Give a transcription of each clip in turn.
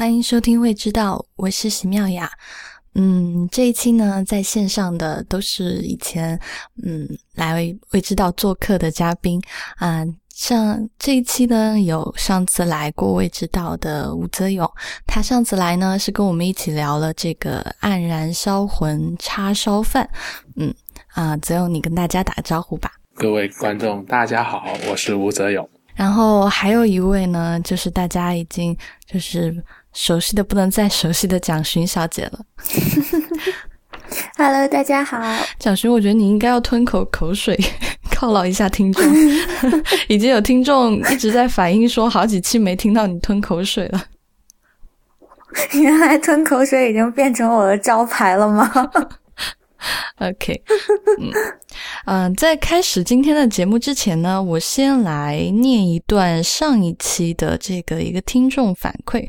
欢迎收听《未知道》，我是席妙雅。嗯，这一期呢，在线上的都是以前嗯来《未知道》做客的嘉宾啊。像这一期呢，有上次来过《未知道》的吴泽勇，他上次来呢是跟我们一起聊了这个《黯然销魂叉烧饭》。嗯啊，泽勇，你跟大家打个招呼吧。各位观众，大家好，我是吴泽勇。然后还有一位呢，就是大家已经就是熟悉的不能再熟悉的蒋勋小姐了。Hello，大家好，蒋勋，我觉得你应该要吞口口水，犒劳一下听众。已经有听众一直在反映说，好几期没听到你吞口水了。原来吞口水已经变成我的招牌了吗 OK，嗯，在开始今天的节目之前呢，我先来念一段上一期的这个一个听众反馈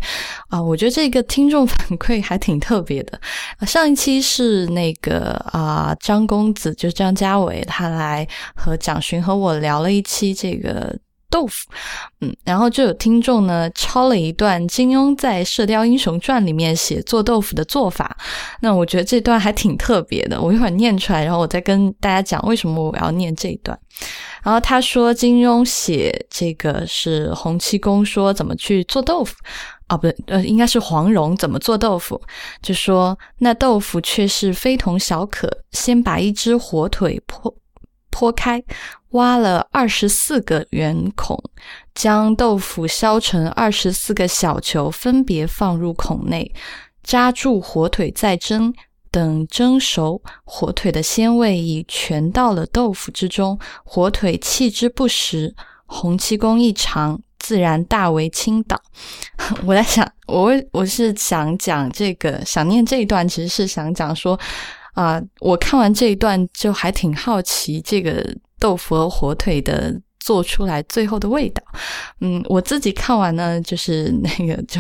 啊，我觉得这个听众反馈还挺特别的。上一期是那个啊张公子，就张家伟，他来和蒋勋和我聊了一期这个。豆腐，嗯，然后就有听众呢抄了一段金庸在《射雕英雄传》里面写做豆腐的做法，那我觉得这段还挺特别的，我一会儿念出来，然后我再跟大家讲为什么我要念这一段。然后他说金庸写这个是洪七公说怎么去做豆腐，哦不对，呃应该是黄蓉怎么做豆腐，就说那豆腐却是非同小可，先把一只火腿剖剖开。挖了二十四个圆孔，将豆腐削成二十四个小球，分别放入孔内，扎住火腿再蒸。等蒸熟，火腿的鲜味已全到了豆腐之中，火腿弃之不食。洪七公一尝，自然大为倾倒。我在想，我我是想讲这个，想念这一段，其实是想讲说，啊，我看完这一段就还挺好奇这个。豆腐和火腿的做出来最后的味道，嗯，我自己看完呢，就是 那个就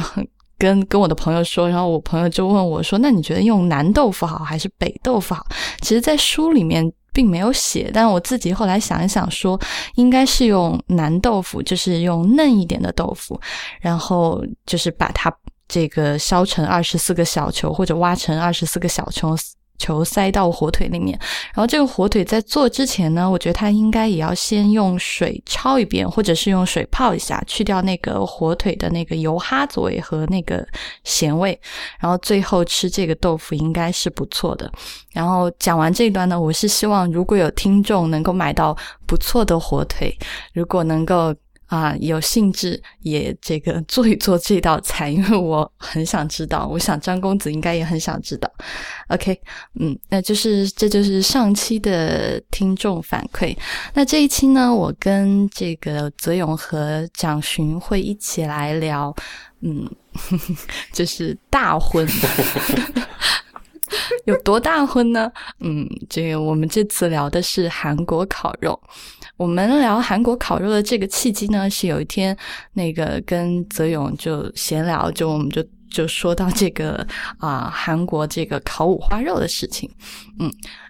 跟跟我的朋友说，然后我朋友就问我说：“那你觉得用南豆腐好还是北豆腐好？”其实，在书里面并没有写，但我自己后来想一想，说应该是用南豆腐，就是用嫩一点的豆腐，然后就是把它这个削成二十四个小球，或者挖成二十四个小球。球塞到火腿里面，然后这个火腿在做之前呢，我觉得它应该也要先用水焯一遍，或者是用水泡一下，去掉那个火腿的那个油哈子味和那个咸味，然后最后吃这个豆腐应该是不错的。然后讲完这一段呢，我是希望如果有听众能够买到不错的火腿，如果能够。啊，有兴致也这个做一做这道菜，因为我很想知道，我想张公子应该也很想知道。OK，嗯，那就是这就是上期的听众反馈。那这一期呢，我跟这个泽勇和蒋勋会一起来聊，嗯，就是大婚，有多大婚呢？嗯，这个我们这次聊的是韩国烤肉。我们聊韩国烤肉的这个契机呢，是有一天那个跟泽勇就闲聊，就我们就就说到这个啊韩国这个烤五花肉的事情。嗯，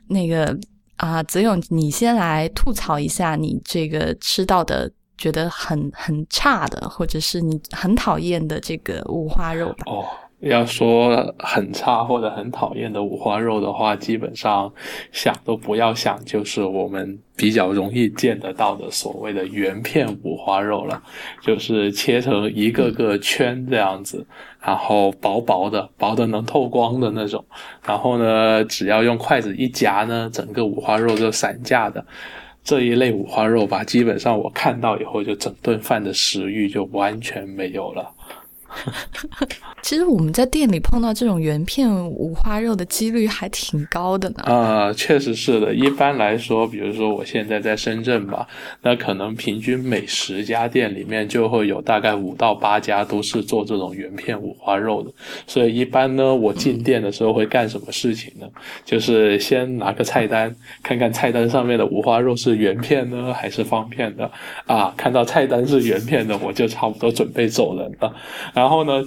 那个啊泽勇，你先来吐槽一下你这个吃到的觉得很很差的，或者是你很讨厌的这个五花肉吧。哦。要说很差或者很讨厌的五花肉的话，基本上想都不要想，就是我们比较容易见得到的所谓的圆片五花肉了，就是切成一个个圈这样子，然后薄薄的，薄的能透光的那种，然后呢，只要用筷子一夹呢，整个五花肉就散架的。这一类五花肉吧，基本上我看到以后，就整顿饭的食欲就完全没有了。其实我们在店里碰到这种原片五花肉的几率还挺高的呢。啊，确实是的。一般来说，比如说我现在在深圳吧，那可能平均每十家店里面就会有大概五到八家都是做这种原片五花肉的。所以一般呢，我进店的时候会干什么事情呢？就是先拿个菜单，看看菜单上面的五花肉是原片呢还是方片的。啊，看到菜单是原片的，我就差不多准备走人了。然后呢，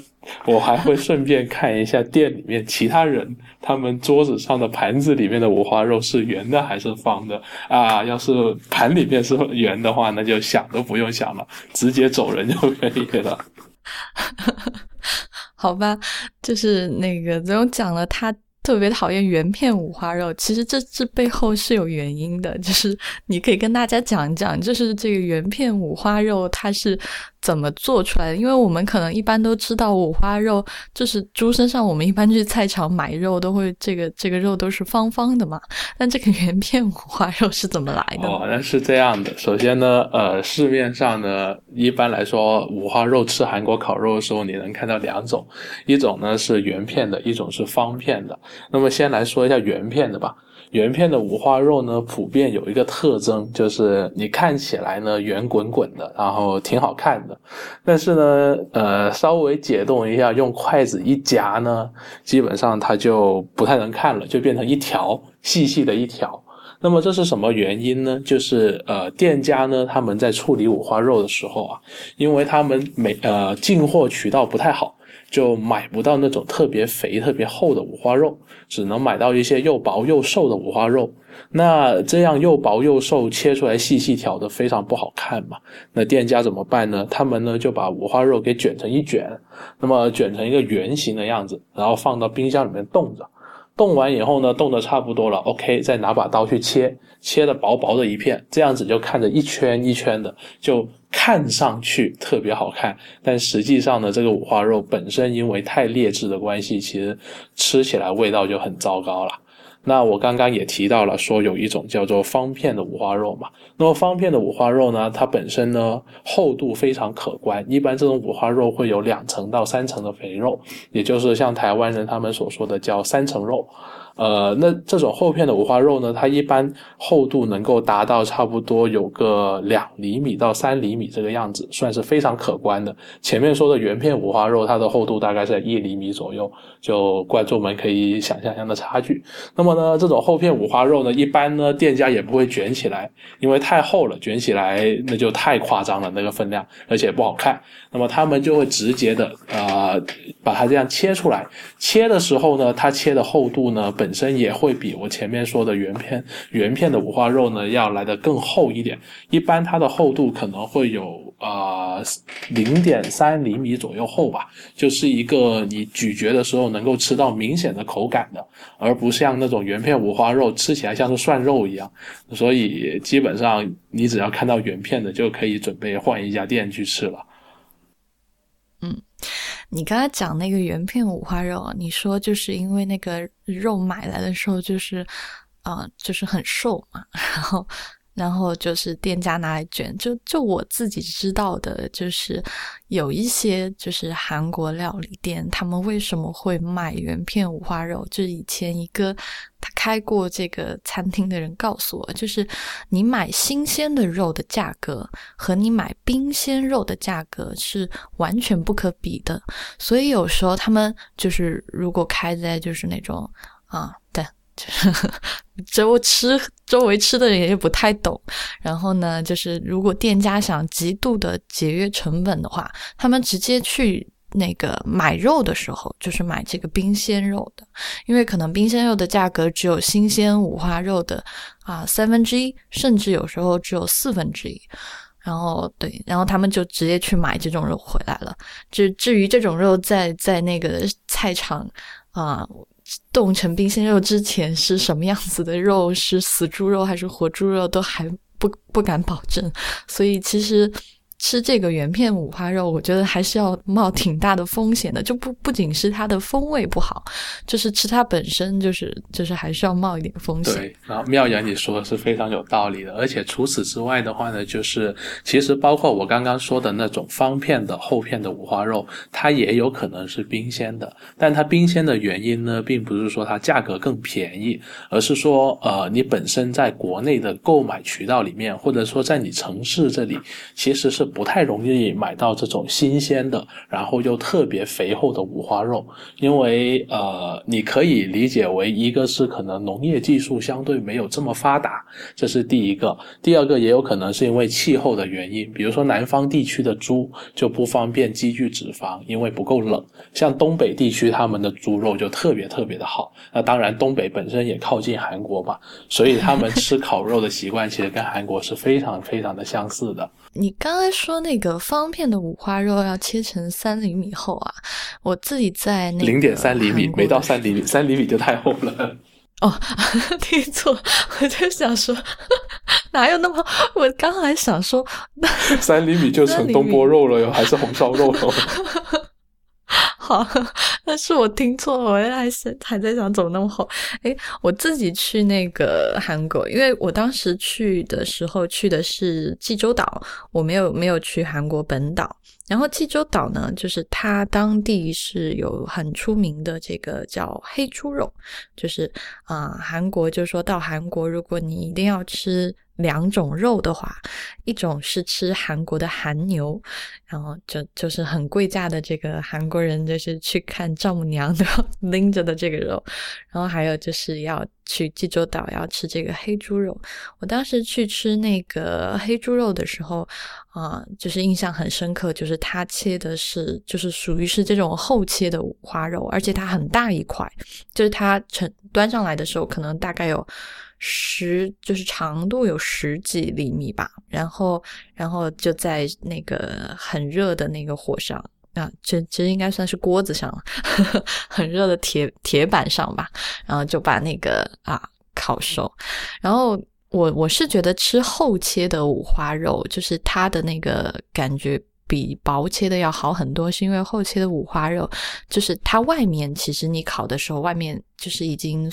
我还会顺便看一下店里面其他人他们桌子上的盘子里面的五花肉是圆的还是方的啊？要是盘里面是圆的话，那就想都不用想了，直接走人就可以了。好吧，就是那个总讲了他。特别讨厌原片五花肉，其实这这背后是有原因的，就是你可以跟大家讲一讲，就是这个原片五花肉它是怎么做出来的。因为我们可能一般都知道五花肉就是猪身上，我们一般去菜场买肉都会这个这个肉都是方方的嘛。但这个圆片五花肉是怎么来的？哦，那是这样的。首先呢，呃，市面上呢，一般来说五花肉吃韩国烤肉的时候，你能看到两种，一种呢是圆片的，一种是方片的。那么先来说一下圆片的吧。圆片的五花肉呢，普遍有一个特征，就是你看起来呢圆滚滚的，然后挺好看的。但是呢，呃，稍微解冻一下，用筷子一夹呢，基本上它就不太能看了，就变成一条细细的一条。那么这是什么原因呢？就是呃，店家呢他们在处理五花肉的时候啊，因为他们每呃进货渠道不太好。就买不到那种特别肥、特别厚的五花肉，只能买到一些又薄又瘦的五花肉。那这样又薄又瘦，切出来细细条的，非常不好看嘛。那店家怎么办呢？他们呢就把五花肉给卷成一卷，那么卷成一个圆形的样子，然后放到冰箱里面冻着。冻完以后呢，冻得差不多了，OK，再拿把刀去切，切的薄薄的一片，这样子就看着一圈一圈的，就看上去特别好看。但实际上呢，这个五花肉本身因为太劣质的关系，其实吃起来味道就很糟糕了。那我刚刚也提到了，说有一种叫做方片的五花肉嘛。那么方片的五花肉呢，它本身呢厚度非常可观，一般这种五花肉会有两层到三层的肥肉，也就是像台湾人他们所说的叫三层肉。呃，那这种厚片的五花肉呢，它一般厚度能够达到差不多有个两厘米到三厘米这个样子，算是非常可观的。前面说的原片五花肉，它的厚度大概在一厘米左右，就观众们可以想象一下的差距。那么呢，这种厚片五花肉呢，一般呢店家也不会卷起来，因为太厚了，卷起来那就太夸张了那个分量，而且不好看。那么他们就会直接的呃把它这样切出来，切的时候呢，它切的厚度呢本身也会比我前面说的原片原片的五花肉呢要来的更厚一点，一般它的厚度可能会有啊零点三厘米左右厚吧，就是一个你咀嚼的时候能够吃到明显的口感的，而不像那种原片五花肉吃起来像是涮肉一样，所以基本上你只要看到原片的就可以准备换一家店去吃了。你刚才讲那个原片五花肉，你说就是因为那个肉买来的时候就是，啊，就是很瘦嘛，然后。然后就是店家拿来卷，就就我自己知道的，就是有一些就是韩国料理店，他们为什么会卖原片五花肉？就是以前一个他开过这个餐厅的人告诉我，就是你买新鲜的肉的价格和你买冰鲜肉的价格是完全不可比的，所以有时候他们就是如果开在就是那种啊，对。周吃周围吃的人也不太懂，然后呢，就是如果店家想极度的节约成本的话，他们直接去那个买肉的时候，就是买这个冰鲜肉的，因为可能冰鲜肉的价格只有新鲜五花肉的啊三分之一，甚至有时候只有四分之一。然后对，然后他们就直接去买这种肉回来了。至至于这种肉在在那个菜场啊。冻成冰鲜肉之前是什么样子的肉？是死猪肉还是活猪肉？都还不不敢保证。所以其实。吃这个原片五花肉，我觉得还是要冒挺大的风险的。就不不仅是它的风味不好，就是吃它本身就是就是还是要冒一点风险。对，然后妙阳你说的是非常有道理的。而且除此之外的话呢，就是其实包括我刚刚说的那种方片的厚片的五花肉，它也有可能是冰鲜的。但它冰鲜的原因呢，并不是说它价格更便宜，而是说呃，你本身在国内的购买渠道里面，或者说在你城市这里，其实是。不太容易买到这种新鲜的，然后又特别肥厚的五花肉，因为呃，你可以理解为一个是可能农业技术相对没有这么发达，这是第一个；第二个也有可能是因为气候的原因，比如说南方地区的猪就不方便积聚脂肪，因为不够冷；像东北地区他们的猪肉就特别特别的好。那当然，东北本身也靠近韩国嘛，所以他们吃烤肉的习惯其实跟韩国是非常非常的相似的。你刚才。说那个方片的五花肉要切成三厘米厚啊，我自己在那零点三厘米，没到三厘米，三厘米就太厚了。哦，听错，我就想说，哪有那么？我刚还想说，三厘米就成东坡肉了哟，还是红烧肉喽？好，但是我听错了，我还是还在想怎么那么厚。诶，我自己去那个韩国，因为我当时去的时候去的是济州岛，我没有没有去韩国本岛。然后济州岛呢，就是它当地是有很出名的这个叫黑猪肉，就是啊，韩国就是说到韩国，如果你一定要吃。两种肉的话，一种是吃韩国的韩牛，然后就就是很贵价的这个韩国人就是去看丈母娘都要 拎着的这个肉，然后还有就是要去济州岛要吃这个黑猪肉。我当时去吃那个黑猪肉的时候，啊，就是印象很深刻，就是它切的是就是属于是这种厚切的五花肉，而且它很大一块，就是它盛端上来的时候可能大概有。十就是长度有十几厘米吧，然后然后就在那个很热的那个火上啊，这其实应该算是锅子上了，很热的铁铁板上吧，然后就把那个啊烤熟。然后我我是觉得吃厚切的五花肉，就是它的那个感觉比薄切的要好很多，是因为厚切的五花肉，就是它外面其实你烤的时候，外面就是已经。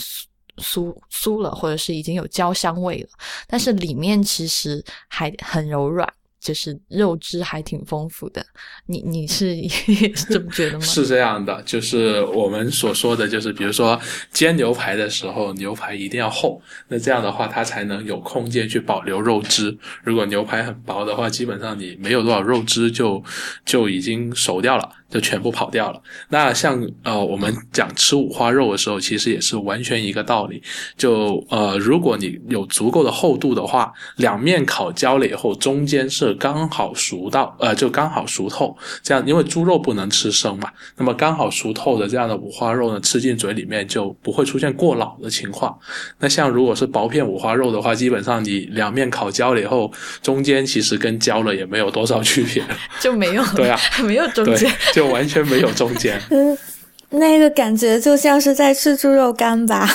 酥酥了，或者是已经有焦香味了，但是里面其实还很柔软，就是肉汁还挺丰富的。你你是 是这么觉得吗？是这样的，就是我们所说的就是，比如说煎牛排的时候，牛排一定要厚，那这样的话它才能有空间去保留肉汁。如果牛排很薄的话，基本上你没有多少肉汁，就就已经熟掉了。就全部跑掉了。那像呃，我们讲吃五花肉的时候，其实也是完全一个道理。就呃，如果你有足够的厚度的话，两面烤焦了以后，中间是刚好熟到呃，就刚好熟透。这样，因为猪肉不能吃生嘛，那么刚好熟透的这样的五花肉呢，吃进嘴里面就不会出现过老的情况。那像如果是薄片五花肉的话，基本上你两面烤焦了以后，中间其实跟焦了也没有多少区别，就没有对啊，没有中间。就就完全没有中间，嗯，那个感觉就像是在吃猪肉干吧。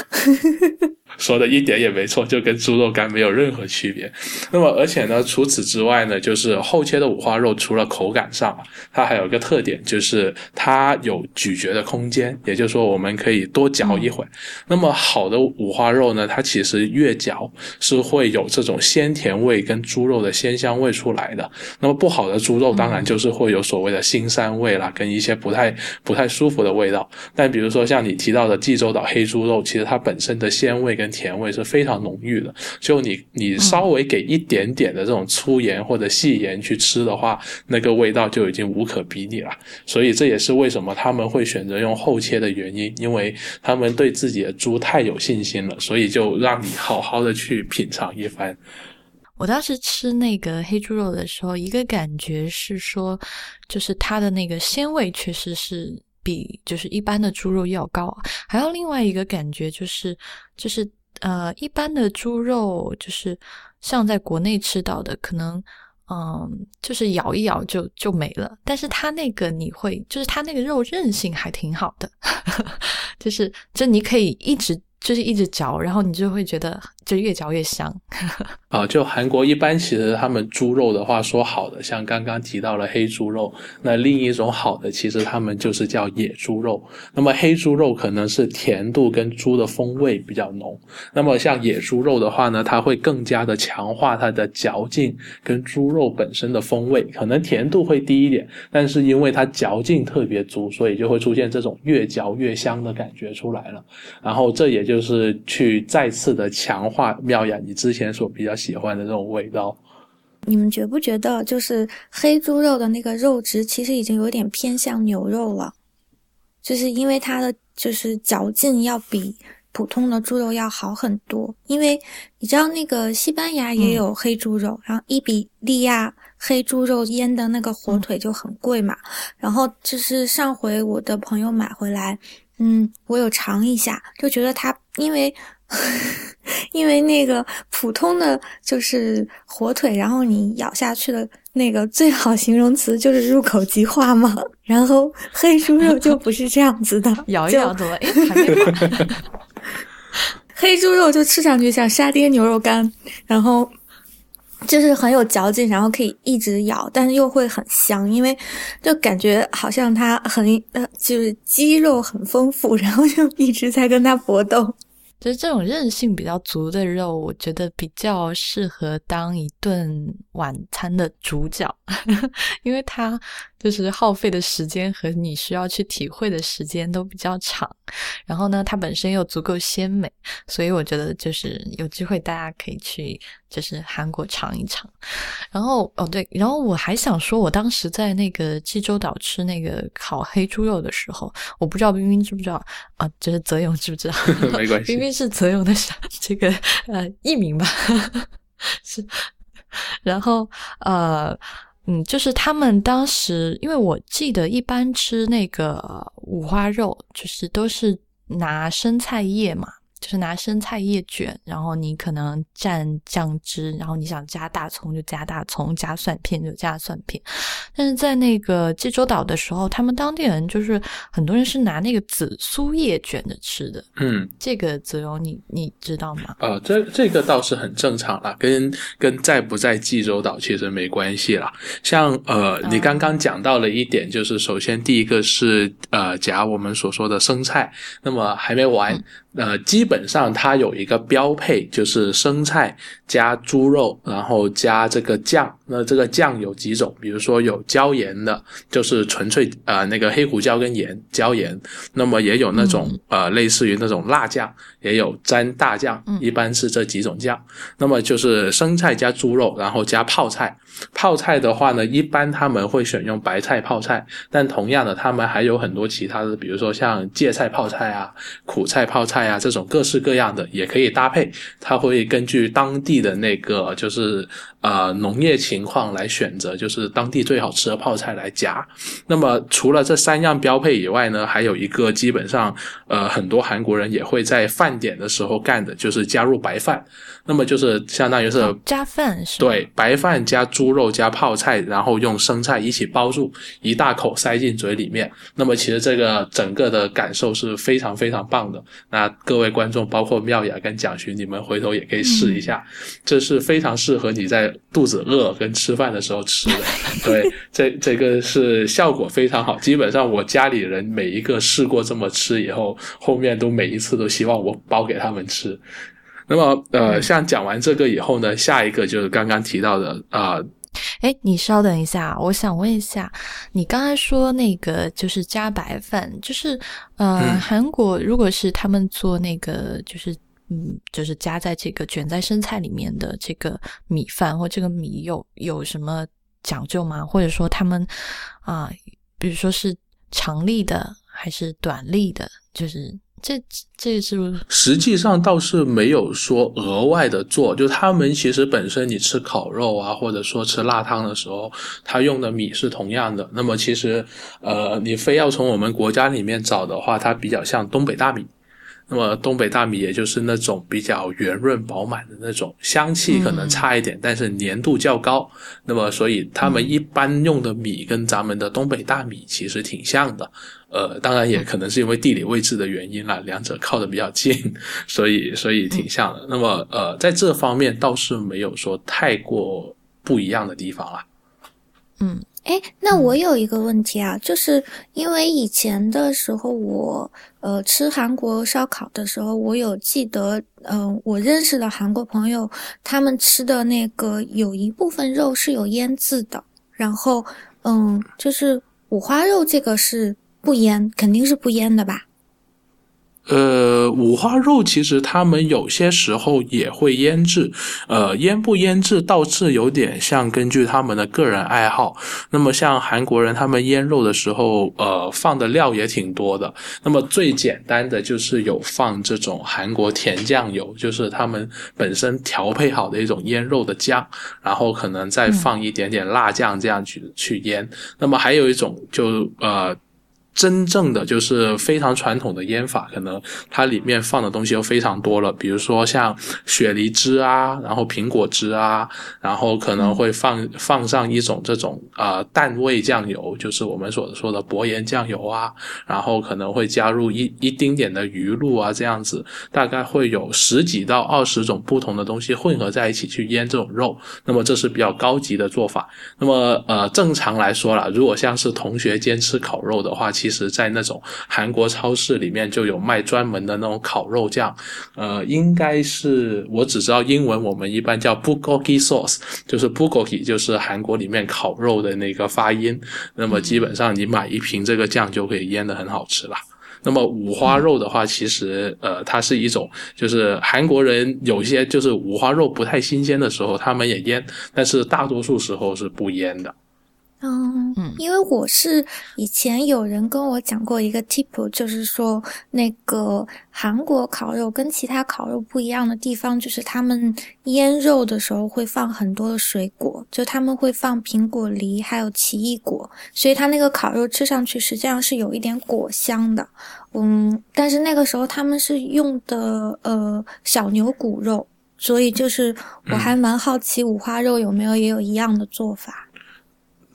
说的一点也没错，就跟猪肉干没有任何区别。那么，而且呢，除此之外呢，就是厚切的五花肉，除了口感上，它还有一个特点，就是它有咀嚼的空间，也就是说，我们可以多嚼一会。那么，好的五花肉呢，它其实越嚼是会有这种鲜甜味跟猪肉的鲜香味出来的。那么，不好的猪肉当然就是会有所谓的腥膻味啦，跟一些不太不太舒服的味道。但比如说像你提到的济州岛黑猪肉，其实它本身的鲜味跟甜味是非常浓郁的，就你你稍微给一点点的这种粗盐或者细盐去吃的话，那个味道就已经无可比拟了。所以这也是为什么他们会选择用厚切的原因，因为他们对自己的猪太有信心了，所以就让你好好的去品尝一番。我当时吃那个黑猪肉的时候，一个感觉是说，就是它的那个鲜味确实是。比就是一般的猪肉要高，还有另外一个感觉就是，就是呃，一般的猪肉就是像在国内吃到的，可能嗯，就是咬一咬就就没了。但是它那个你会，就是它那个肉韧性还挺好的，就是就你可以一直就是一直嚼，然后你就会觉得。就越嚼越香 啊！就韩国一般，其实他们猪肉的话说好的，像刚刚提到了黑猪肉，那另一种好的，其实他们就是叫野猪肉。那么黑猪肉可能是甜度跟猪的风味比较浓，那么像野猪肉的话呢，它会更加的强化它的嚼劲跟猪肉本身的风味，可能甜度会低一点，但是因为它嚼劲特别足，所以就会出现这种越嚼越香的感觉出来了。然后这也就是去再次的强化。化妙雅，你之前所比较喜欢的那种味道，你们觉不觉得就是黑猪肉的那个肉质其实已经有点偏向牛肉了？就是因为它的就是嚼劲要比普通的猪肉要好很多。因为你知道那个西班牙也有黑猪肉，然后伊比利亚黑猪肉腌的那个火腿就很贵嘛。然后就是上回我的朋友买回来，嗯，我有尝一下，就觉得它因为。因为那个普通的就是火腿，然后你咬下去的那个最好形容词就是入口即化嘛。然后黑猪肉就不是这样子的，咬一咬怎么？哎，还没 黑猪肉就吃上去像沙爹牛肉干，然后就是很有嚼劲，然后可以一直咬，但是又会很香，因为就感觉好像它很呃，就是肌肉很丰富，然后就一直在跟它搏斗。就是这种韧性比较足的肉，我觉得比较适合当一顿晚餐的主角，因为它就是耗费的时间和你需要去体会的时间都比较长。然后呢，它本身又足够鲜美，所以我觉得就是有机会大家可以去就是韩国尝一尝。然后哦对，然后我还想说，我当时在那个济州岛吃那个烤黑猪肉的时候，我不知道冰冰知不知道啊？就是泽勇知不知道？没关系，冰冰是泽勇的这个呃艺名吧？是。然后呃。嗯，就是他们当时，因为我记得一般吃那个五花肉，就是都是拿生菜叶嘛。就是拿生菜叶卷，然后你可能蘸酱汁，然后你想加大葱就加大葱，加蒜片就加蒜片。但是在那个济州岛的时候，他们当地人就是很多人是拿那个紫苏叶卷着吃的。嗯，这个子荣你你知道吗？呃，这这个倒是很正常啦，跟跟在不在济州岛其实没关系啦。像呃，你刚刚讲到了一点，就是首先第一个是呃夹我们所说的生菜，那么还没完。呃，基本上它有一个标配，就是生菜加猪肉，然后加这个酱。那这个酱有几种？比如说有椒盐的，就是纯粹呃那个黑胡椒跟盐椒盐。那么也有那种呃类似于那种辣酱，也有沾大酱，一般是这几种酱。那么就是生菜加猪肉，然后加泡菜。泡菜的话呢，一般他们会选用白菜泡菜，但同样的，他们还有很多其他的，比如说像芥菜泡菜啊、苦菜泡菜啊这种各式各样的也可以搭配。它会根据当地的那个就是呃农业情况来选择，就是当地最好吃的泡菜来夹。那么除了这三样标配以外呢，还有一个基本上呃很多韩国人也会在饭点的时候干的，就是加入白饭。那么就是相当于是加饭是对白饭加猪肉加泡菜，然后用生菜一起包住，一大口塞进嘴里面。那么其实这个整个的感受是非常非常棒的。那各位观众，包括妙雅跟蒋勋，你们回头也可以试一下，这是非常适合你在肚子饿跟吃饭的时候吃的。对，这这个是效果非常好。基本上我家里人每一个试过这么吃以后，后面都每一次都希望我包给他们吃。那么，呃，像讲完这个以后呢，下一个就是刚刚提到的啊。哎，你稍等一下，我想问一下，你刚才说那个就是加白饭，就是呃，韩国如果是他们做那个，就是嗯，就是加在这个卷在生菜里面的这个米饭或这个米有有什么讲究吗？或者说他们啊，比如说是长粒的还是短粒的，就是。这这是实际上倒是没有说额外的做，就他们其实本身你吃烤肉啊，或者说吃辣汤的时候，他用的米是同样的。那么其实，呃，你非要从我们国家里面找的话，它比较像东北大米。那么东北大米也就是那种比较圆润饱满的那种，香气可能差一点，但是粘度较高。那么所以他们一般用的米跟咱们的东北大米其实挺像的。呃，当然也可能是因为地理位置的原因啦，两者靠的比较近，所以所以挺像的。那么呃，在这方面倒是没有说太过不一样的地方啦。嗯。哎，那我有一个问题啊，就是因为以前的时候，我呃吃韩国烧烤的时候，我有记得，嗯，我认识的韩国朋友，他们吃的那个有一部分肉是有腌制的，然后，嗯，就是五花肉这个是不腌，肯定是不腌的吧？呃，五花肉其实他们有些时候也会腌制，呃，腌不腌制倒是有点像根据他们的个人爱好。那么像韩国人他们腌肉的时候，呃，放的料也挺多的。那么最简单的就是有放这种韩国甜酱油，就是他们本身调配好的一种腌肉的酱，然后可能再放一点点辣酱这样去去腌。那么还有一种就呃。真正的就是非常传统的腌法，可能它里面放的东西又非常多了，比如说像雪梨汁啊，然后苹果汁啊，然后可能会放放上一种这种呃淡味酱油，就是我们所说的薄盐酱油啊，然后可能会加入一一丁点的鱼露啊，这样子大概会有十几到二十种不同的东西混合在一起去腌这种肉，那么这是比较高级的做法。那么呃正常来说了，如果像是同学间吃烤肉的话，其其实，在那种韩国超市里面就有卖专门的那种烤肉酱，呃，应该是我只知道英文，我们一般叫 bulgogi sauce，就是 bulgogi，就是韩国里面烤肉的那个发音。那么基本上你买一瓶这个酱就可以腌的很好吃了。那么五花肉的话，其实呃，它是一种，就是韩国人有些就是五花肉不太新鲜的时候，他们也腌，但是大多数时候是不腌的。嗯，因为我是以前有人跟我讲过一个 tip，就是说那个韩国烤肉跟其他烤肉不一样的地方，就是他们腌肉的时候会放很多的水果，就他们会放苹果、梨还有奇异果，所以它那个烤肉吃上去实际上是有一点果香的。嗯，但是那个时候他们是用的呃小牛骨肉，所以就是我还蛮好奇五花肉有没有也有一样的做法。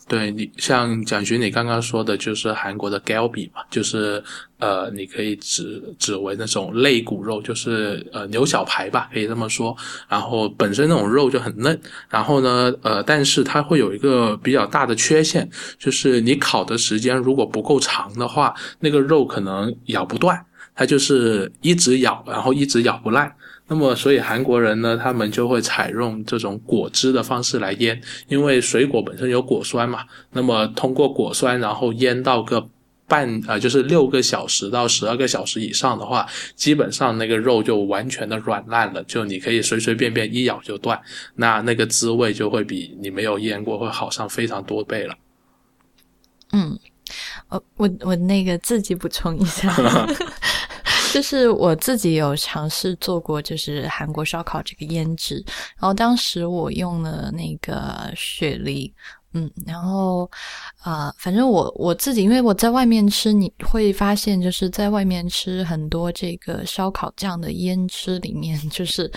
对你像蒋勋，你刚刚说的就是韩国的 galbi 嘛，就是呃，你可以指指为那种肋骨肉，就是呃牛小排吧，可以这么说。然后本身那种肉就很嫩，然后呢，呃，但是它会有一个比较大的缺陷，就是你烤的时间如果不够长的话，那个肉可能咬不断，它就是一直咬，然后一直咬不烂。那么，所以韩国人呢，他们就会采用这种果汁的方式来腌，因为水果本身有果酸嘛。那么通过果酸，然后腌到个半呃，就是六个小时到十二个小时以上的话，基本上那个肉就完全的软烂了，就你可以随随便便一咬就断。那那个滋味就会比你没有腌过会好上非常多倍了。嗯，我我我那个自己补充一下。就是我自己有尝试做过，就是韩国烧烤这个腌制，然后当时我用了那个雪梨，嗯，然后啊，反正我我自己，因为我在外面吃，你会发现就是在外面吃很多这个烧烤酱的腌制里面，就是。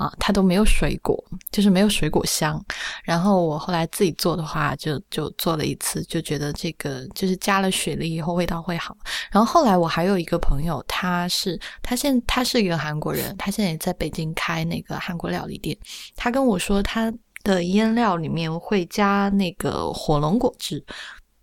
啊，它都没有水果，就是没有水果香。然后我后来自己做的话，就就做了一次，就觉得这个就是加了雪梨以后味道会好。然后后来我还有一个朋友，他是他现他是一个韩国人，他现在也在北京开那个韩国料理店。他跟我说，他的腌料里面会加那个火龙果汁。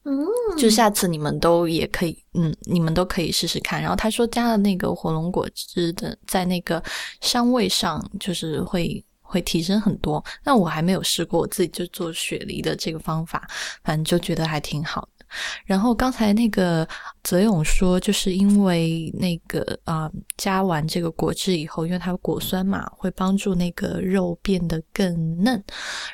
嗯，就下次你们都也可以，嗯，你们都可以试试看。然后他说加了那个火龙果汁的，在那个香味上就是会会提升很多。那我还没有试过，我自己就做雪梨的这个方法，反正就觉得还挺好的。然后刚才那个泽勇说，就是因为那个啊，加完这个果汁以后，因为它有果酸嘛，会帮助那个肉变得更嫩。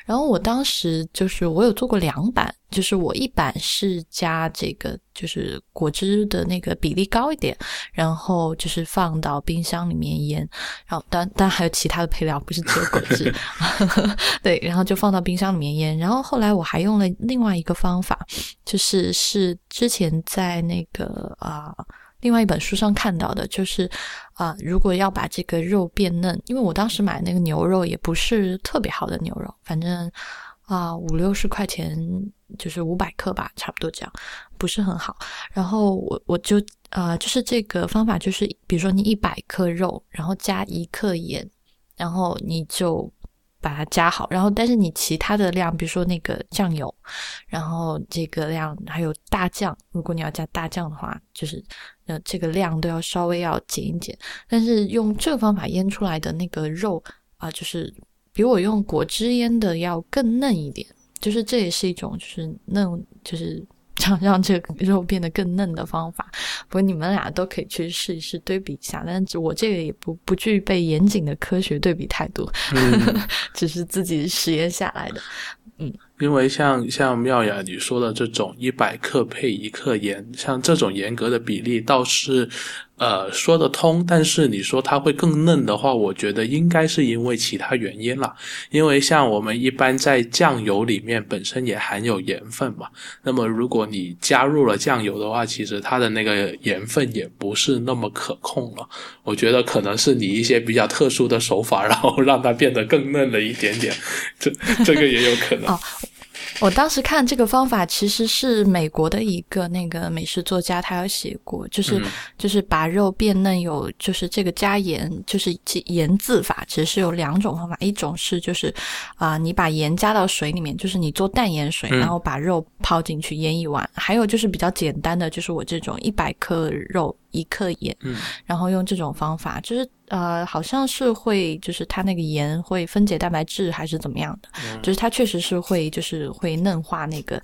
然后我当时就是我有做过两版，就是我一版是加这个就是果汁的那个比例高一点，然后就是放到冰箱里面腌，然后当当然还有其他的配料，不是只有果汁 对，然后就放到冰箱里面腌。然后后来我还用了另外一个方法，就是。是之前在那个啊另外一本书上看到的，就是啊如果要把这个肉变嫩，因为我当时买那个牛肉也不是特别好的牛肉，反正啊五六十块钱就是五百克吧，差不多这样，不是很好。然后我我就啊就是这个方法，就是比如说你一百克肉，然后加一克盐，然后你就。把它加好，然后但是你其他的量，比如说那个酱油，然后这个量还有大酱，如果你要加大酱的话，就是呃这个量都要稍微要减一减。但是用这个方法腌出来的那个肉啊，就是比我用果汁腌的要更嫩一点，就是这也是一种就是嫩就是。想让这个肉变得更嫩的方法，不过你们俩都可以去试一试对比一下。但是我这个也不不具备严谨的科学对比态度，只是自己实验下来的。嗯，因为像像妙雅你说的这种一百克配一克盐，像这种严格的比例倒是。呃，说得通，但是你说它会更嫩的话，我觉得应该是因为其他原因了。因为像我们一般在酱油里面本身也含有盐分嘛，那么如果你加入了酱油的话，其实它的那个盐分也不是那么可控了。我觉得可能是你一些比较特殊的手法，然后让它变得更嫩了一点点，这这个也有可能。我当时看这个方法，其实是美国的一个那个美食作家，他有写过，就是就是把肉变嫩，有就是这个加盐，就是盐渍法，其实是有两种方法，一种是就是啊，你把盐加到水里面，就是你做淡盐水，然后把肉泡进去腌一晚；还有就是比较简单的，就是我这种一百克肉。一克盐，然后用这种方法，就是呃，好像是会，就是它那个盐会分解蛋白质还是怎么样的，就是它确实是会，就是会嫩化那个，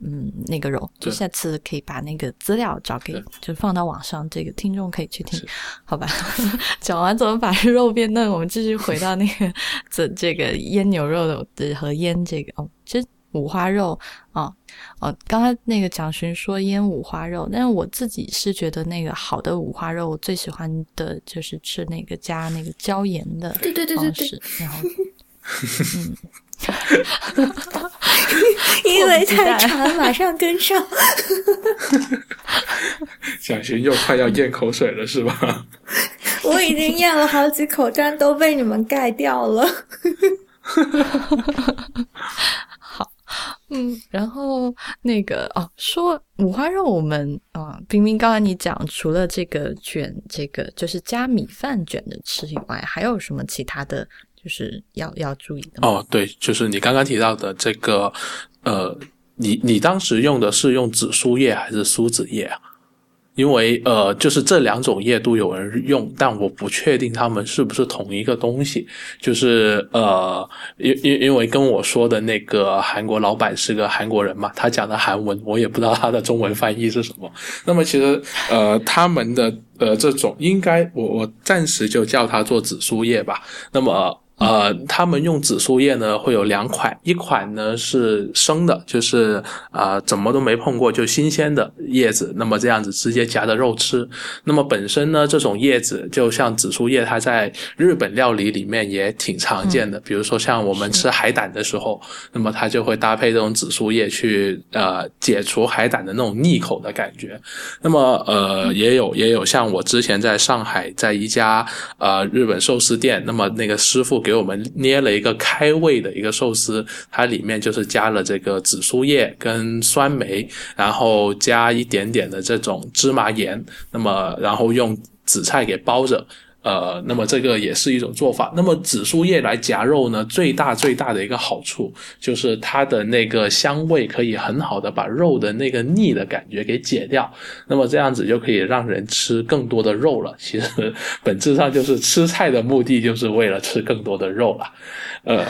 嗯，那个肉。就下次可以把那个资料找给，就放到网上，这个听众可以去听，好吧？讲完怎么把肉变嫩，我们继续回到那个这这个腌牛肉的和腌这个哦，其实。五花肉啊，哦，刚才那个蒋勋说腌五花肉，但是我自己是觉得那个好的五花肉，我最喜欢的就是吃那个加那个椒盐的对对对对对，然后，嗯，因为太长，马上跟上。蒋勋又快要咽口水了，是吧？我已经咽了好几口，但都被你们盖掉了。嗯，然后那个哦，说五花肉，我们啊，冰冰刚才你讲，除了这个卷，这个就是加米饭卷着吃以外，还有什么其他的就是要要注意的？哦，对，就是你刚刚提到的这个，呃，你你当时用的是用紫苏叶还是苏子叶啊？因为呃，就是这两种叶都有人用，但我不确定他们是不是同一个东西。就是呃，因因因为跟我说的那个韩国老板是个韩国人嘛，他讲的韩文我也不知道他的中文翻译是什么。那么其实呃，他们的呃这种应该我我暂时就叫它做紫苏叶吧。那么。呃，他们用紫苏叶呢，会有两款，一款呢是生的，就是啊怎么都没碰过就新鲜的叶子，那么这样子直接夹着肉吃。那么本身呢，这种叶子就像紫苏叶，它在日本料理里面也挺常见的，比如说像我们吃海胆的时候，那么它就会搭配这种紫苏叶去呃解除海胆的那种腻口的感觉。那么呃也有也有像我之前在上海在一家呃日本寿司店，那么那个师傅给给我们捏了一个开胃的一个寿司，它里面就是加了这个紫苏叶跟酸梅，然后加一点点的这种芝麻盐，那么然后用紫菜给包着。呃，那么这个也是一种做法。那么紫苏叶来夹肉呢，最大最大的一个好处就是它的那个香味可以很好的把肉的那个腻的感觉给解掉。那么这样子就可以让人吃更多的肉了。其实本质上就是吃菜的目的就是为了吃更多的肉了。呃，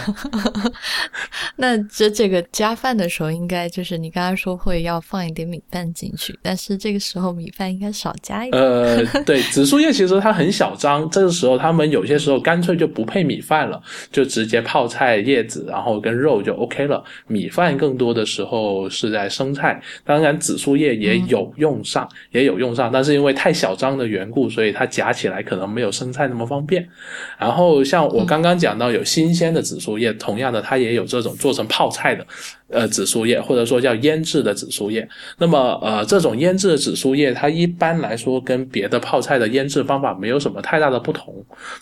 那这这个加饭的时候，应该就是你刚刚说会要放一点米饭进去，但是这个时候米饭应该少加一点。呃，对，紫苏叶其实它很小张，这个时候他们有些时候干脆就不配米饭了，就直接泡菜叶子，然后跟肉就 OK 了。米饭更多的时候是在生菜，当然紫苏叶也有用上，也有用上，但是因为太小张的缘故，所以它夹起来可能没有生菜那么方便。然后像我刚刚讲到有新鲜的。紫苏叶，同样的，它也有这种做成泡菜的。呃，紫苏叶或者说叫腌制的紫苏叶，那么呃，这种腌制的紫苏叶，它一般来说跟别的泡菜的腌制方法没有什么太大的不同。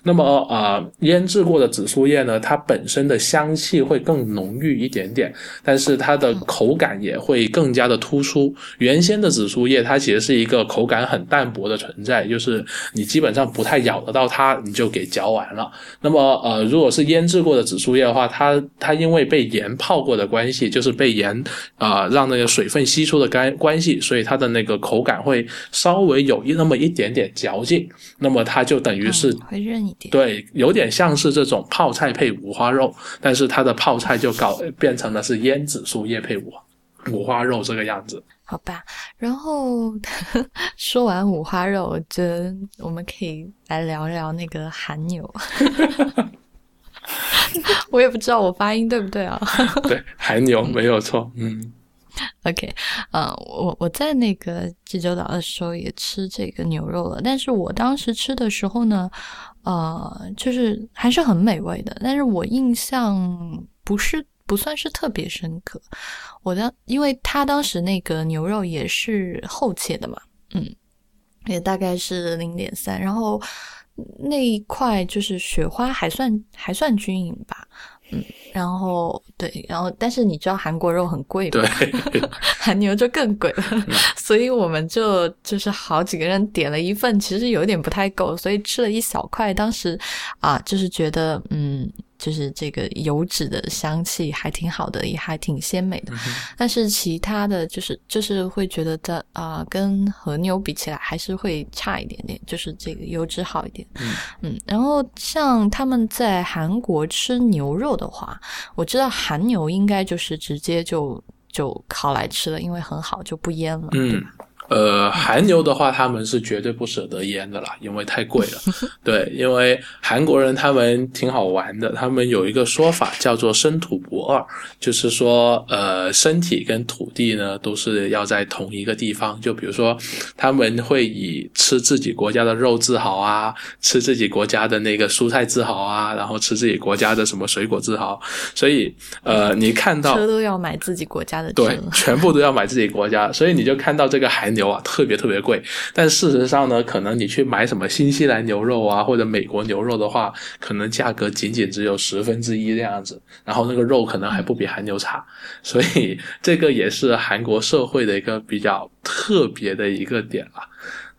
那么呃，腌制过的紫苏叶呢，它本身的香气会更浓郁一点点，但是它的口感也会更加的突出。原先的紫苏叶，它其实是一个口感很淡薄的存在，就是你基本上不太咬得到它，你就给嚼完了。那么呃，如果是腌制过的紫苏叶的话，它它因为被盐泡过的关系，就就是被盐啊让那个水分吸出的干关系，所以它的那个口感会稍微有一那么一点点嚼劲，那么它就等于是会韧一点，对，有点像是这种泡菜配五花肉，但是它的泡菜就搞变成了是腌紫苏叶配五五花肉这个样子。好吧，然后 说完五花肉，我觉得我们可以来聊聊那个韩牛。我也不知道我发音对不对啊？对，韩牛没有错。嗯，OK，呃，我我在那个济州岛的时候也吃这个牛肉了，但是我当时吃的时候呢，呃，就是还是很美味的，但是我印象不是不算是特别深刻。我当因为他当时那个牛肉也是厚切的嘛，嗯，也大概是零点三，然后。那一块就是雪花还算还算均匀吧，嗯，然后对，然后但是你知道韩国肉很贵对，韩牛就更贵了，所以我们就就是好几个人点了一份，其实有点不太够，所以吃了一小块，当时啊，就是觉得嗯。就是这个油脂的香气还挺好的，也还挺鲜美的。但是其他的就是就是会觉得它啊，跟和牛比起来还是会差一点点，就是这个油脂好一点。嗯，然后像他们在韩国吃牛肉的话，我知道韩牛应该就是直接就就烤来吃了，因为很好就不腌了。嗯。呃，韩牛的话，他们是绝对不舍得腌的啦，因为太贵了。对，因为韩国人他们挺好玩的，他们有一个说法叫做“生土不二”，就是说，呃，身体跟土地呢都是要在同一个地方。就比如说，他们会以吃自己国家的肉自豪啊，吃自己国家的那个蔬菜自豪啊，然后吃自己国家的什么水果自豪。所以，呃，你看到车都要买自己国家的，对，全部都要买自己国家，所以你就看到这个韩。牛啊，特别特别贵，但事实上呢，可能你去买什么新西兰牛肉啊，或者美国牛肉的话，可能价格仅仅只有十分之一这样子，然后那个肉可能还不比韩牛差，所以这个也是韩国社会的一个比较特别的一个点了。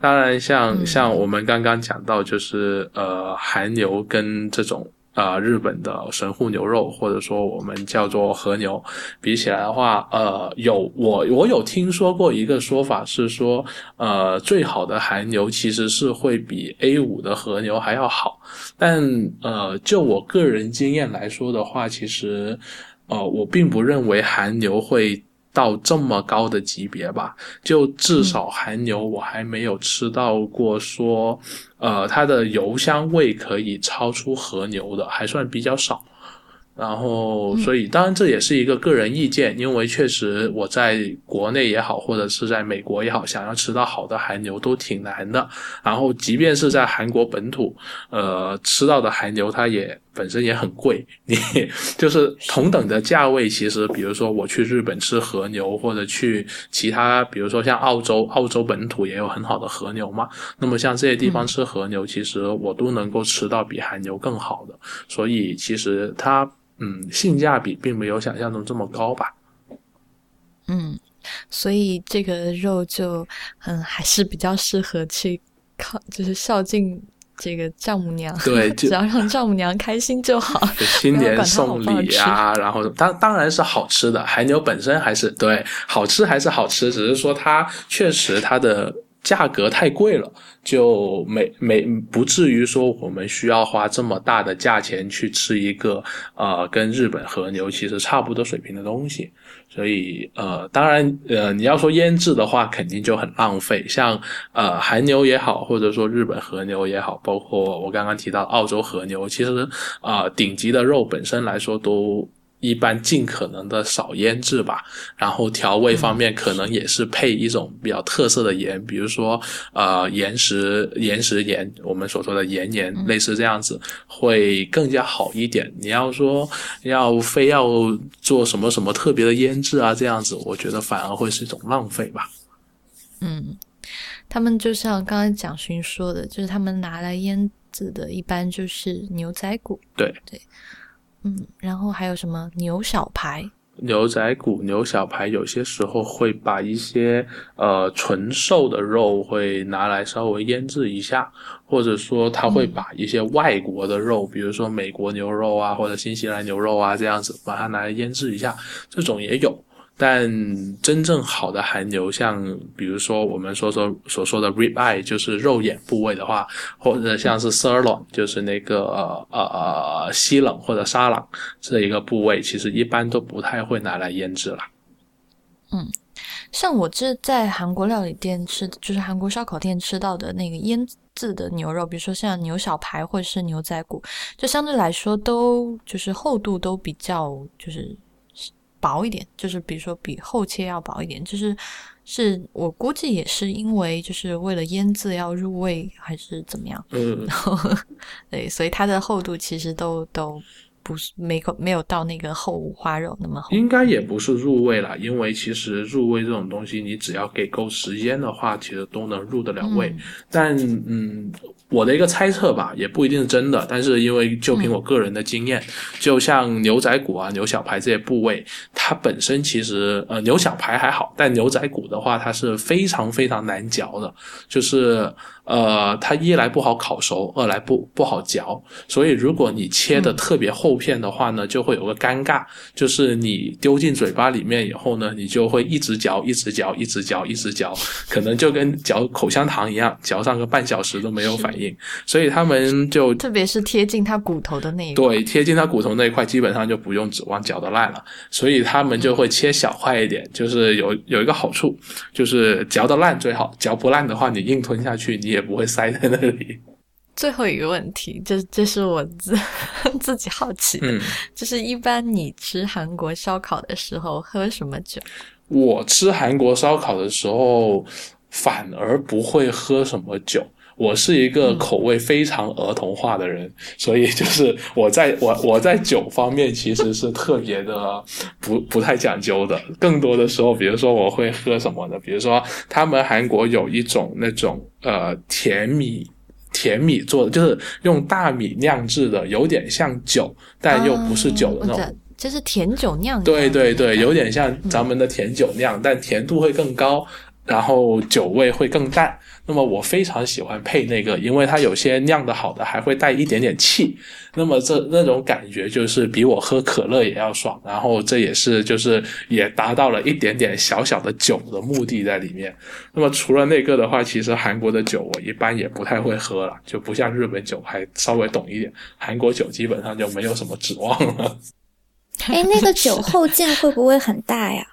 当然，像像我们刚刚讲到，就是呃，韩牛跟这种。啊，日本的神户牛肉，或者说我们叫做和牛，比起来的话，呃，有我我有听说过一个说法是说，呃，最好的韩牛其实是会比 A 五的和牛还要好，但呃，就我个人经验来说的话，其实，呃，我并不认为韩牛会。到这么高的级别吧，就至少韩牛我还没有吃到过，说，呃，它的油香味可以超出和牛的，还算比较少。然后，所以当然这也是一个个人意见，因为确实我在国内也好，或者是在美国也好，想要吃到好的韩牛都挺难的。然后，即便是在韩国本土，呃，吃到的韩牛它也本身也很贵。你 就是同等的价位，其实比如说我去日本吃和牛，或者去其他，比如说像澳洲，澳洲本土也有很好的和牛嘛。那么像这些地方吃和牛，其实我都能够吃到比韩牛更好的。所以其实它。嗯，性价比并没有想象中这么高吧？嗯，所以这个肉就嗯还是比较适合去靠，就是孝敬这个丈母娘。对，只要让丈母娘开心就好。新年 送礼啊，然后当当然是好吃的，海牛本身还是对好吃还是好吃，只是说它确实它的。价格太贵了，就没没不至于说我们需要花这么大的价钱去吃一个呃跟日本和牛其实差不多水平的东西，所以呃当然呃你要说腌制的话肯定就很浪费，像呃韩牛也好，或者说日本和牛也好，包括我刚刚提到澳洲和牛，其实啊顶级的肉本身来说都。一般尽可能的少腌制吧，然后调味方面可能也是配一种比较特色的盐，比如说呃岩石岩石盐，我们所说的岩盐，类似这样子会更加好一点。你要说要非要做什么什么特别的腌制啊，这样子我觉得反而会是一种浪费吧。嗯，他们就像刚才蒋勋说的，就是他们拿来腌制的，一般就是牛仔骨。对对。嗯，然后还有什么？牛小排、牛仔骨、牛小排，有些时候会把一些呃纯瘦的肉会拿来稍微腌制一下，或者说他会把一些外国的肉，比如说美国牛肉啊，或者新西兰牛肉啊这样子，把它拿来腌制一下，这种也有。但真正好的韩牛，像比如说我们说说所说的 rib eye，就是肉眼部位的话，或者像是 sirloin，就是那个呃呃西冷或者沙朗这一个部位，其实一般都不太会拿来腌制了。嗯，像我这在韩国料理店吃，就是韩国烧烤店吃到的那个腌制的牛肉，比如说像牛小排或者是牛仔骨，就相对来说都就是厚度都比较就是薄一点，就是比如说比厚切要薄一点，就是是我估计也是因为就是为了腌制要入味还是怎么样，嗯，对，所以它的厚度其实都都。不是没有没有到那个厚五花肉那么厚，应该也不是入味了，因为其实入味这种东西，你只要给够时间的话，其实都能入得了味。但嗯，我的一个猜测吧，也不一定是真的。但是因为就凭我个人的经验，就像牛仔骨啊、牛小排这些部位，它本身其实呃牛小排还好，但牛仔骨的话，它是非常非常难嚼的，就是。呃，它一来不好烤熟，二来不不好嚼，所以如果你切的特别厚片的话呢，就会有个尴尬，就是你丢进嘴巴里面以后呢，你就会一直嚼，一直嚼，一直嚼，一直嚼，可能就跟嚼口香糖一样，嚼上个半小时都没有反应。所以他们就特别是贴近它骨头的那一块，对，贴近它骨头那一块，基本上就不用指望嚼得烂了。所以他们就会切小块一点，就是有有一个好处，就是嚼得烂最好，嚼不烂的话，你硬吞下去，你也。不会塞在那里。最后一个问题，这这是我自 自己好奇的，就是一般你吃韩国烧烤的时候喝什么酒？我吃韩国烧烤的时候反而不会喝什么酒。我是一个口味非常儿童化的人，所以就是我在我我在酒方面其实是特别的不不太讲究的。更多的时候，比如说我会喝什么呢？比如说他们韩国有一种那种呃甜米甜米做的，就是用大米酿制的，有点像酒，但又不是酒的那种，就是甜酒酿。对对对，有点像咱们的甜酒酿，但甜度会更高。然后酒味会更淡，那么我非常喜欢配那个，因为它有些酿的好的还会带一点点气，那么这那种感觉就是比我喝可乐也要爽，然后这也是就是也达到了一点点小小的酒的目的在里面。那么除了那个的话，其实韩国的酒我一般也不太会喝了，就不像日本酒还稍微懂一点，韩国酒基本上就没有什么指望了。哎，那个酒后劲会不会很大呀？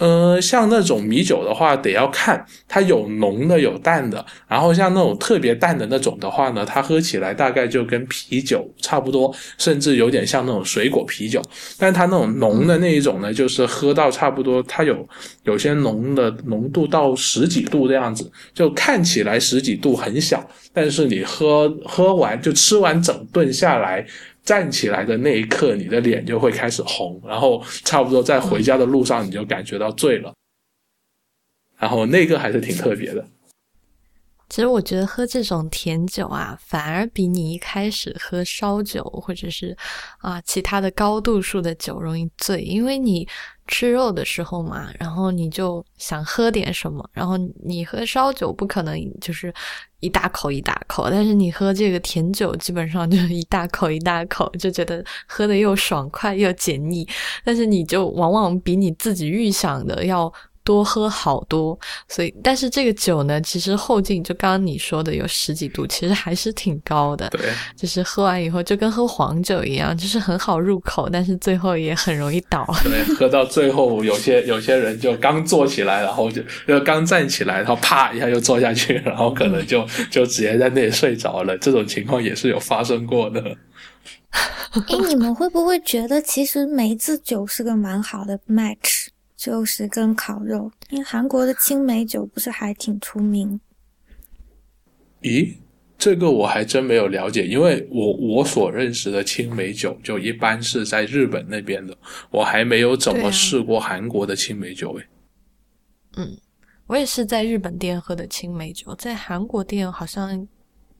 呃，像那种米酒的话，得要看它有浓的有淡的。然后像那种特别淡的那种的话呢，它喝起来大概就跟啤酒差不多，甚至有点像那种水果啤酒。但它那种浓的那一种呢，就是喝到差不多，它有有些浓的浓度到十几度这样子，就看起来十几度很小，但是你喝喝完就吃完整顿下来。站起来的那一刻，你的脸就会开始红，然后差不多在回家的路上，你就感觉到醉了。然后那个还是挺特别的。其实我觉得喝这种甜酒啊，反而比你一开始喝烧酒或者是啊其他的高度数的酒容易醉，因为你吃肉的时候嘛，然后你就想喝点什么，然后你喝烧酒不可能就是一大口一大口，但是你喝这个甜酒基本上就是一大口一大口，就觉得喝的又爽快又解腻，但是你就往往比你自己预想的要。多喝好多，所以但是这个酒呢，其实后劲就刚刚你说的有十几度，其实还是挺高的。对，就是喝完以后就跟喝黄酒一样，就是很好入口，但是最后也很容易倒。对，喝到最后有些有些人就刚坐起来，然后就就刚站起来，然后啪一下就坐下去，然后可能就 就直接在那里睡着了。这种情况也是有发生过的。哎，你们会不会觉得其实梅子酒是个蛮好的 match？就是跟烤肉，因为韩国的青梅酒不是还挺出名？咦，这个我还真没有了解，因为我我所认识的青梅酒就一般是在日本那边的，我还没有怎么试过韩国的青梅酒。诶，嗯，我也是在日本店喝的青梅酒，在韩国店好像。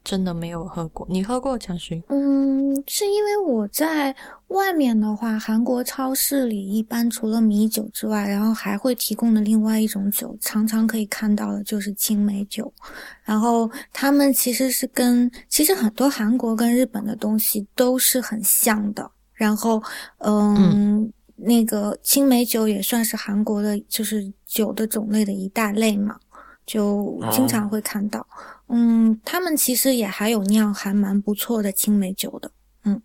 真的没有喝过，你喝过强勋？嗯，是因为我在外面的话，韩国超市里一般除了米酒之外，然后还会提供的另外一种酒，常常可以看到的就是青梅酒。然后他们其实是跟其实很多韩国跟日本的东西都是很像的。然后，嗯，那个青梅酒也算是韩国的，就是酒的种类的一大类嘛。就经常会看到，嗯，他们其实也还有酿还蛮不错的青梅酒的，嗯，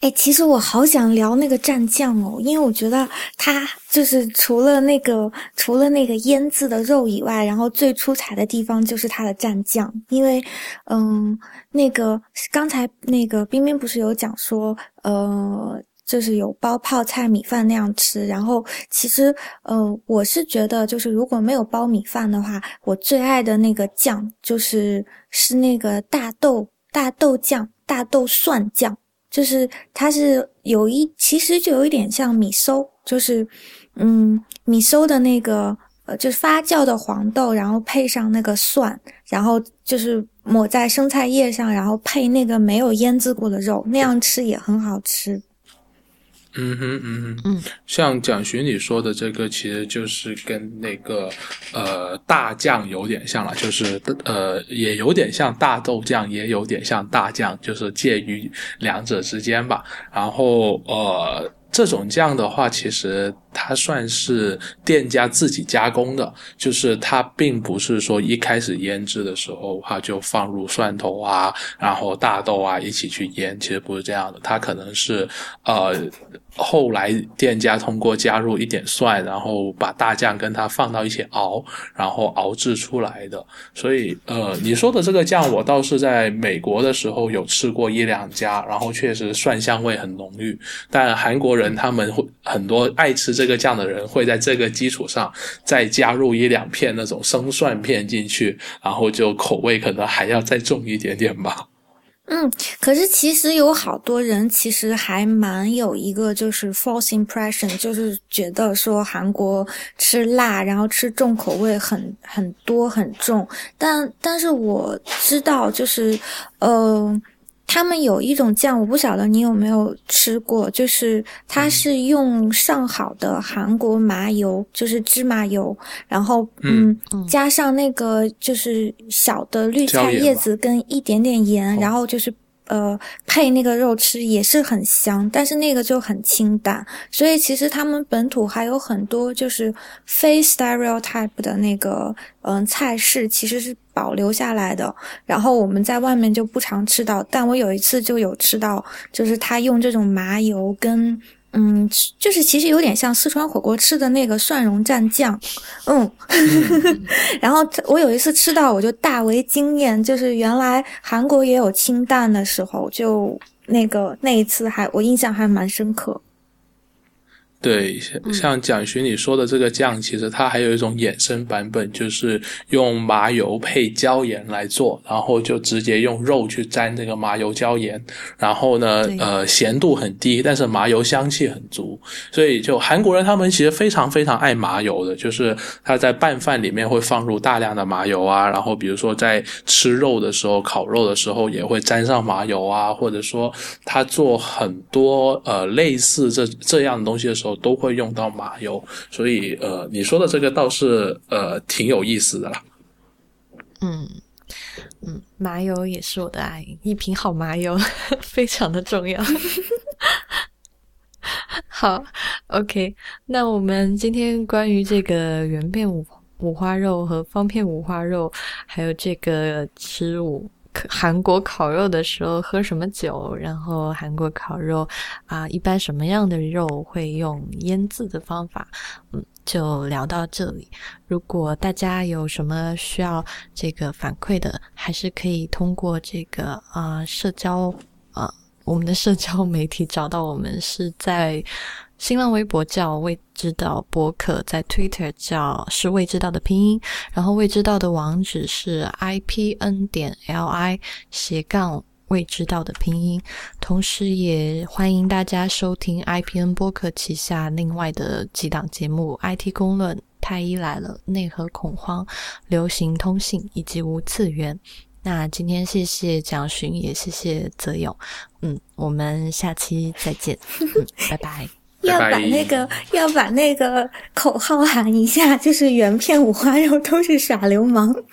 哎，其实我好想聊那个蘸酱哦，因为我觉得它就是除了那个除了那个腌制的肉以外，然后最出彩的地方就是它的蘸酱。因为，嗯，那个刚才那个冰冰不是有讲说，呃，就是有包泡菜米饭那样吃。然后其实，呃，我是觉得就是如果没有包米饭的话，我最爱的那个酱就是是那个大豆大豆酱、大豆蒜酱。就是它是有一，其实就有一点像米馊，就是，嗯，米馊的那个，呃，就是发酵的黄豆，然后配上那个蒜，然后就是抹在生菜叶上，然后配那个没有腌制过的肉，那样吃也很好吃。嗯哼，嗯哼，嗯，像蒋勋你说的这个，其实就是跟那个呃大酱有点像了，就是呃也有点像大豆酱，也有点像大酱，就是介于两者之间吧。然后呃。这种酱的话，其实它算是店家自己加工的，就是它并不是说一开始腌制的时候，它就放入蒜头啊，然后大豆啊一起去腌，其实不是这样的，它可能是呃后来店家通过加入一点蒜，然后把大酱跟它放到一起熬，然后熬制出来的。所以呃，你说的这个酱，我倒是在美国的时候有吃过一两家，然后确实蒜香味很浓郁，但韩国人。他们会很多爱吃这个酱的人会在这个基础上再加入一两片那种生蒜片进去，然后就口味可能还要再重一点点吧。嗯，可是其实有好多人其实还蛮有一个就是 false impression，就是觉得说韩国吃辣，然后吃重口味很很多很重，但但是我知道就是嗯。他们有一种酱，我不晓得你有没有吃过，就是它是用上好的韩国麻油，就是芝麻油，然后嗯，加上那个就是小的绿菜叶子跟一点点盐，然后就是。呃，配那个肉吃也是很香，但是那个就很清淡。所以其实他们本土还有很多就是非 stereotype 的那个嗯菜式，其实是保留下来的。然后我们在外面就不常吃到，但我有一次就有吃到，就是他用这种麻油跟。嗯，就是其实有点像四川火锅吃的那个蒜蓉蘸酱，嗯，然后我有一次吃到我就大为惊艳，就是原来韩国也有清淡的时候，就那个那一次还我印象还蛮深刻。对，像像蒋勋你说的这个酱，其实它还有一种衍生版本，就是用麻油配椒盐来做，然后就直接用肉去沾这个麻油椒盐，然后呢，呃，咸度很低，但是麻油香气很足，所以就韩国人他们其实非常非常爱麻油的，就是他在拌饭里面会放入大量的麻油啊，然后比如说在吃肉的时候、烤肉的时候也会沾上麻油啊，或者说他做很多呃类似这这样的东西的时候。都会用到麻油，所以呃，你说的这个倒是呃挺有意思的啦。嗯嗯，麻油也是我的爱，一瓶好麻油 非常的重要。好，OK，那我们今天关于这个圆片五五花肉和方片五花肉，还有这个吃五。韩国烤肉的时候喝什么酒？然后韩国烤肉啊，一般什么样的肉会用腌制的方法？嗯，就聊到这里。如果大家有什么需要这个反馈的，还是可以通过这个啊社交啊我们的社交媒体找到我们，是在。新浪微博叫未知道博客，在 Twitter 叫是未知道的拼音，然后未知道的网址是 i p n 点 l i 斜杠未知道的拼音，同时也欢迎大家收听 i p n 播客旗下另外的几档节目：IT 公论、太医来了、内核恐慌、流行通信以及无次元。那今天谢谢蒋勋，也谢谢泽勇，嗯，我们下期再见，嗯拜拜。要把那个要把那个口号喊一下，就是原片五花肉都是耍流氓。